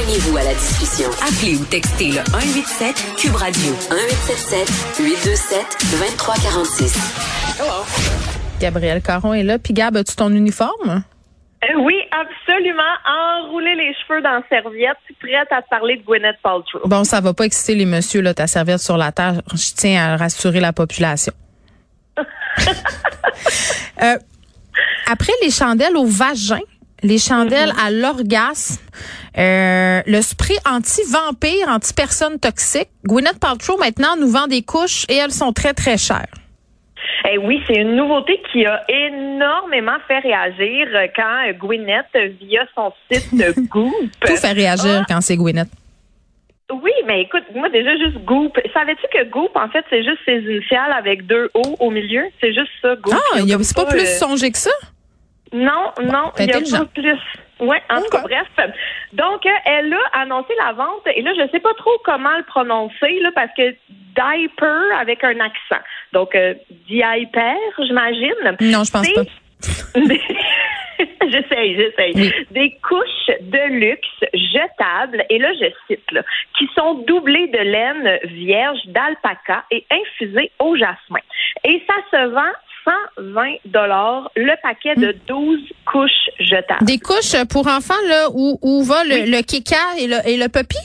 Joignez-vous à la discussion. Appelez ou textez le 187 Cube Radio 1877 827 2346. Hello. Gabriel Caron est là. Puis Gab, as-tu ton uniforme? Euh, oui, absolument. Enrouler les cheveux dans la serviette, prête à te parler de Gwyneth Paltrow. Bon, ça va pas exciter les messieurs, là, ta serviette sur la terre. Je tiens à rassurer la population. euh, après les chandelles au vagin, les chandelles à l'orgasme, euh, le spray anti-vampire, anti-personne toxique. Gwyneth Paltrow maintenant nous vend des couches et elles sont très très chères. Eh oui, c'est une nouveauté qui a énormément fait réagir quand Gwyneth, via son site Goop. Tout fait réagir quand c'est Gwyneth. Oui, mais écoute, moi déjà juste Goop. Savais-tu que Goop, en fait, c'est juste ses initiales avec deux O au milieu? C'est juste ça, Goop. Ah, c'est pas plus songé que ça? Non, non, il y a pas plus. Oui, en tout cas, bref. Donc, elle a annoncé la vente, et là, je sais pas trop comment le prononcer, là, parce que diaper avec un accent. Donc, euh, diaper, j'imagine. Non, je pense pas. j'essaye, j'essaye. Des couches de luxe jetables, et là, je cite, là, qui sont doublées de laine vierge d'alpaca et infusées au jasmin. Et ça se vend 120 dollars le paquet de 12 couches jetables. Des couches pour enfants là où, où va le, le kika et le, et le puppy?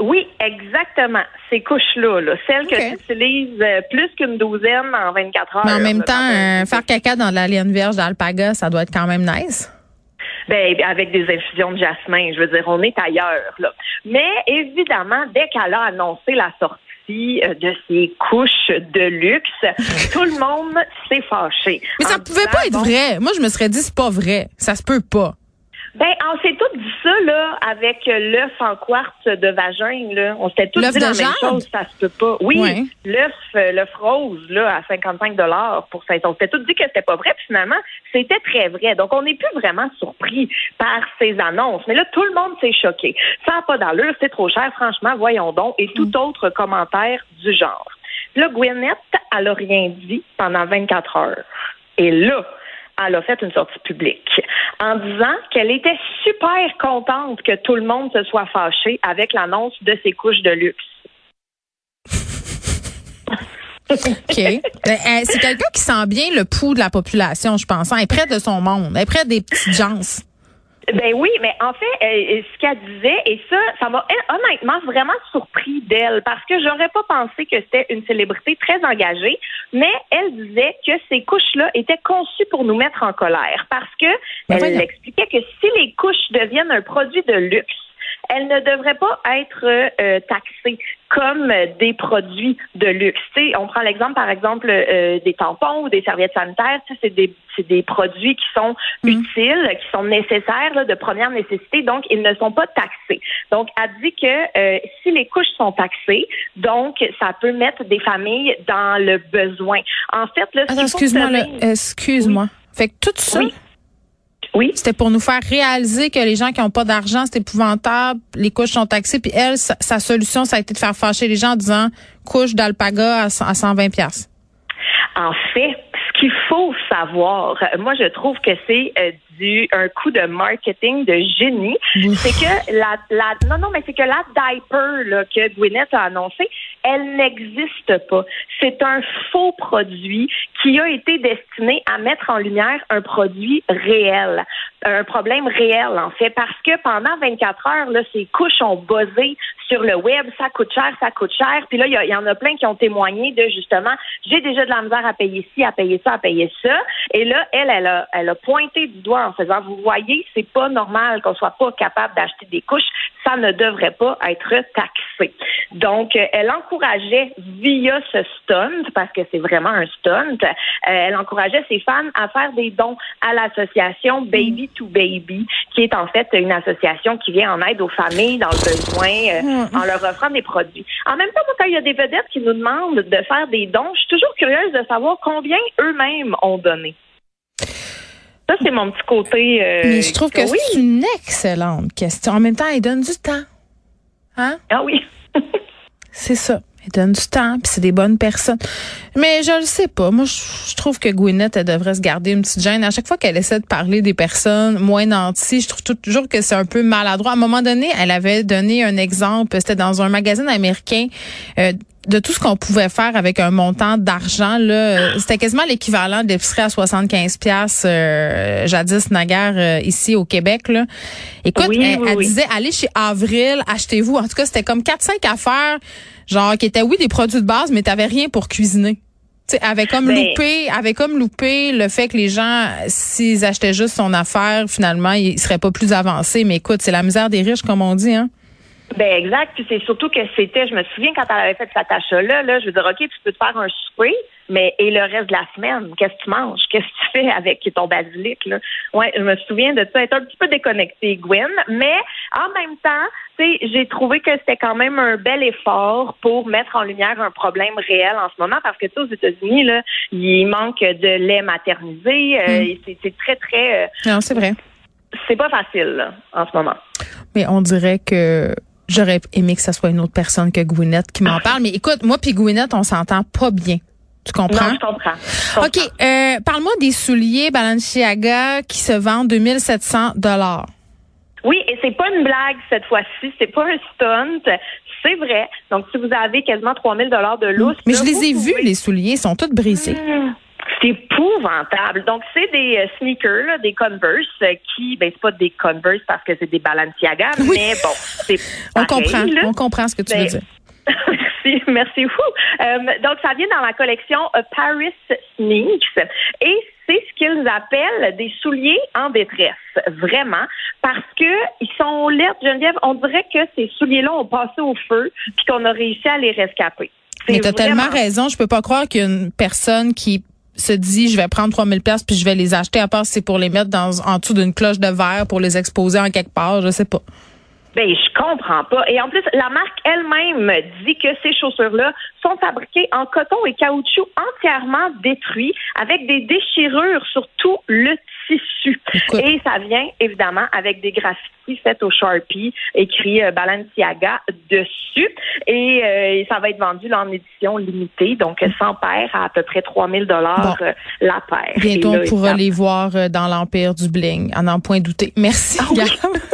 Oui, exactement. Ces couches-là, là, celles que tu utilises euh, plus qu'une douzaine en 24 heures. Mais en même temps, euh, faire caca dans la laine vierge d'alpaga, ça doit être quand même nice. Ben, avec des infusions de jasmin, je veux dire, on est ailleurs. Là. Mais évidemment, dès qu'elle a annoncé la sortie euh, de ces couches de luxe, tout le monde s'est fâché. Mais ça pouvait pas être vrai. Moi, je me serais dit, c'est pas vrai. Ça se peut pas. Ben, on s'est tout dit ça, là, avec l'œuf en quartz de vagin, là. On s'était tout dit la même chose, ça se peut pas. Oui, l'œuf, euh, l'œuf rose, là, à 55 pour ça. On s'était tout dit que c'était pas vrai, puis finalement, c'était très vrai. Donc, on n'est plus vraiment surpris par ces annonces. Mais là, tout le monde s'est choqué. Ça n'a pas d'allure, c'est trop cher, franchement, voyons donc. Et tout mm. autre commentaire du genre. Là, Gwyneth, elle a rien dit pendant 24 heures. Et là, elle a fait une sortie publique en disant qu'elle était super contente que tout le monde se soit fâché avec l'annonce de ses couches de luxe. OK. Ben, euh, c'est quelqu'un qui sent bien le pouls de la population, je pense. Elle est près de son monde. Elle est près des petites gens. Ben oui, mais en fait, euh, ce qu'elle disait, et ça, ça m'a honnêtement vraiment surpris d'elle, parce que j'aurais pas pensé que c'était une célébrité très engagée, mais elle disait que ces couches-là étaient conçues pour nous mettre en colère, parce que ben elle expliquait que si les couches deviennent un produit de luxe, elles ne devraient pas être euh, taxées comme des produits de luxe. on prend l'exemple, par exemple, euh, des tampons ou des serviettes sanitaires. C'est des, des produits qui sont mm. utiles, qui sont nécessaires, de première nécessité, donc ils ne sont pas taxés. Donc, elle dit que euh, si les couches sont taxées, donc ça peut mettre des familles dans le besoin. En fait, là, excuse-moi, excuse-moi. Fait que tout ça, oui. C'était pour nous faire réaliser que les gens qui n'ont pas d'argent, c'est épouvantable, les couches sont taxées. Puis elle, sa, solution, ça a été de faire fâcher les gens en disant couche d'alpaga à, 120 pièces. En fait, qu'il faut savoir, moi je trouve que c'est euh, du un coup de marketing de génie, c'est que la, la non non mais c'est que la diaper là, que Gwyneth a annoncé, elle n'existe pas. C'est un faux produit qui a été destiné à mettre en lumière un produit réel, un problème réel en fait, parce que pendant 24 heures là, ces couches ont buzzé sur le web, ça coûte cher, ça coûte cher. Puis là, il y, en a plein qui ont témoigné de justement, j'ai déjà de la misère à payer ci, à payer ça, à payer ça. Et là, elle, elle a, elle a pointé du doigt en faisant, vous voyez, c'est pas normal qu'on soit pas capable d'acheter des couches. Ça ne devrait pas être taxé. Donc, euh, elle encourageait via ce stunt, parce que c'est vraiment un stunt, euh, elle encourageait ses fans à faire des dons à l'association Baby to Baby, qui est en fait une association qui vient en aide aux familles dans le besoin euh, en leur offrant des produits. En même temps, quand il y a des vedettes qui nous demandent de faire des dons, je suis toujours curieuse de savoir combien eux-mêmes ont donné. Ça, c'est mon petit côté. Euh, Mais je trouve que, c'est une excellente question. En même temps, ils donnent du temps. Hein? Ah oui. c'est ça. Ils donnent du temps, puis c'est des bonnes personnes. Mais je le sais pas. Moi, je, trouve que Gwyneth, elle devrait se garder une petite gêne. À chaque fois qu'elle essaie de parler des personnes moins nantis, je trouve toujours que c'est un peu maladroit. À un moment donné, elle avait donné un exemple. C'était dans un magazine américain. Euh, de tout ce qu'on pouvait faire avec un montant d'argent là, c'était quasiment l'équivalent d'épicerie à 75 pièces euh, jadis naguère euh, ici au Québec là. Écoute, elle, disait allez chez Avril, achetez-vous. En tout cas, c'était comme 4 5 affaires genre qui étaient oui des produits de base mais t'avais rien pour cuisiner. Tu avait comme ben loupé, avait comme loupé le fait que les gens, s'ils achetaient juste son affaire, finalement, ils seraient pas plus avancés. Mais écoute, c'est la misère des riches, comme on dit, hein. Ben exact. Puis c'est surtout que c'était, je me souviens quand elle avait fait cette achat-là, là, je veux dire, OK, tu peux te faire un souper, mais et le reste de la semaine, qu'est-ce que tu manges? Qu'est-ce que tu fais avec ton basilic? Là? Ouais, je me souviens de ça, être un petit peu déconnecté, Gwen. Mais en même temps, tu sais, j'ai trouvé que c'était quand même un bel effort pour mettre en lumière un problème réel en ce moment, parce que tu sais, aux États-Unis, là, il manque de lait maternisé. Euh, mm. C'est très, très. Euh, non, c'est vrai. C'est pas facile là, en ce moment. Mais on dirait que J'aurais aimé que ce soit une autre personne que Gwyneth qui m'en parle. Mais écoute, moi puis Gwyneth, on s'entend pas bien. Tu comprends? Non, je comprends. OK. Euh, parle-moi des souliers Balenciaga qui se vendent 2700 dollars. Oui, et c'est pas une blague cette fois-ci. C'est pas un stunt. C'est vrai. Donc, si vous avez quasiment 3000 dollars de lousse. Mais je les ai vus, les souliers. Ils sont tous brisés. Mmh. C'est épouvantable. Donc, c'est des euh, sneakers, des Converse, euh, qui, ben, c'est pas des Converse parce que c'est des Balenciaga, mais bon, c'est On comprend, on comprend ce que tu veux ben, dire. Merci, merci beaucoup. Euh, donc, ça vient dans la collection Paris Sneaks et c'est ce qu'ils appellent des souliers en détresse, vraiment, parce que ils sont laides, Geneviève. On dirait que ces souliers-là ont passé au feu puis qu'on a réussi à les rescaper. Mais tu as tellement raison. Je peux pas croire qu'une personne qui se dit je vais prendre 3000 pièces puis je vais les acheter à part si c'est pour les mettre dans en dessous d'une cloche de verre pour les exposer en quelque part, je sais pas. Ben, je comprends pas. Et en plus, la marque elle-même dit que ces chaussures-là sont fabriquées en coton et caoutchouc entièrement détruits avec des déchirures sur tout le tissu. Et ça vient évidemment avec des graffitis faits au Sharpie, écrit euh, Balenciaga dessus. Et euh, ça va être vendu en édition limitée, donc 100 paires à à peu près 3000 dollars euh, la paire. Bientôt, on pourra les voir dans l'empire du bling, à n'en point douter. Merci. Ah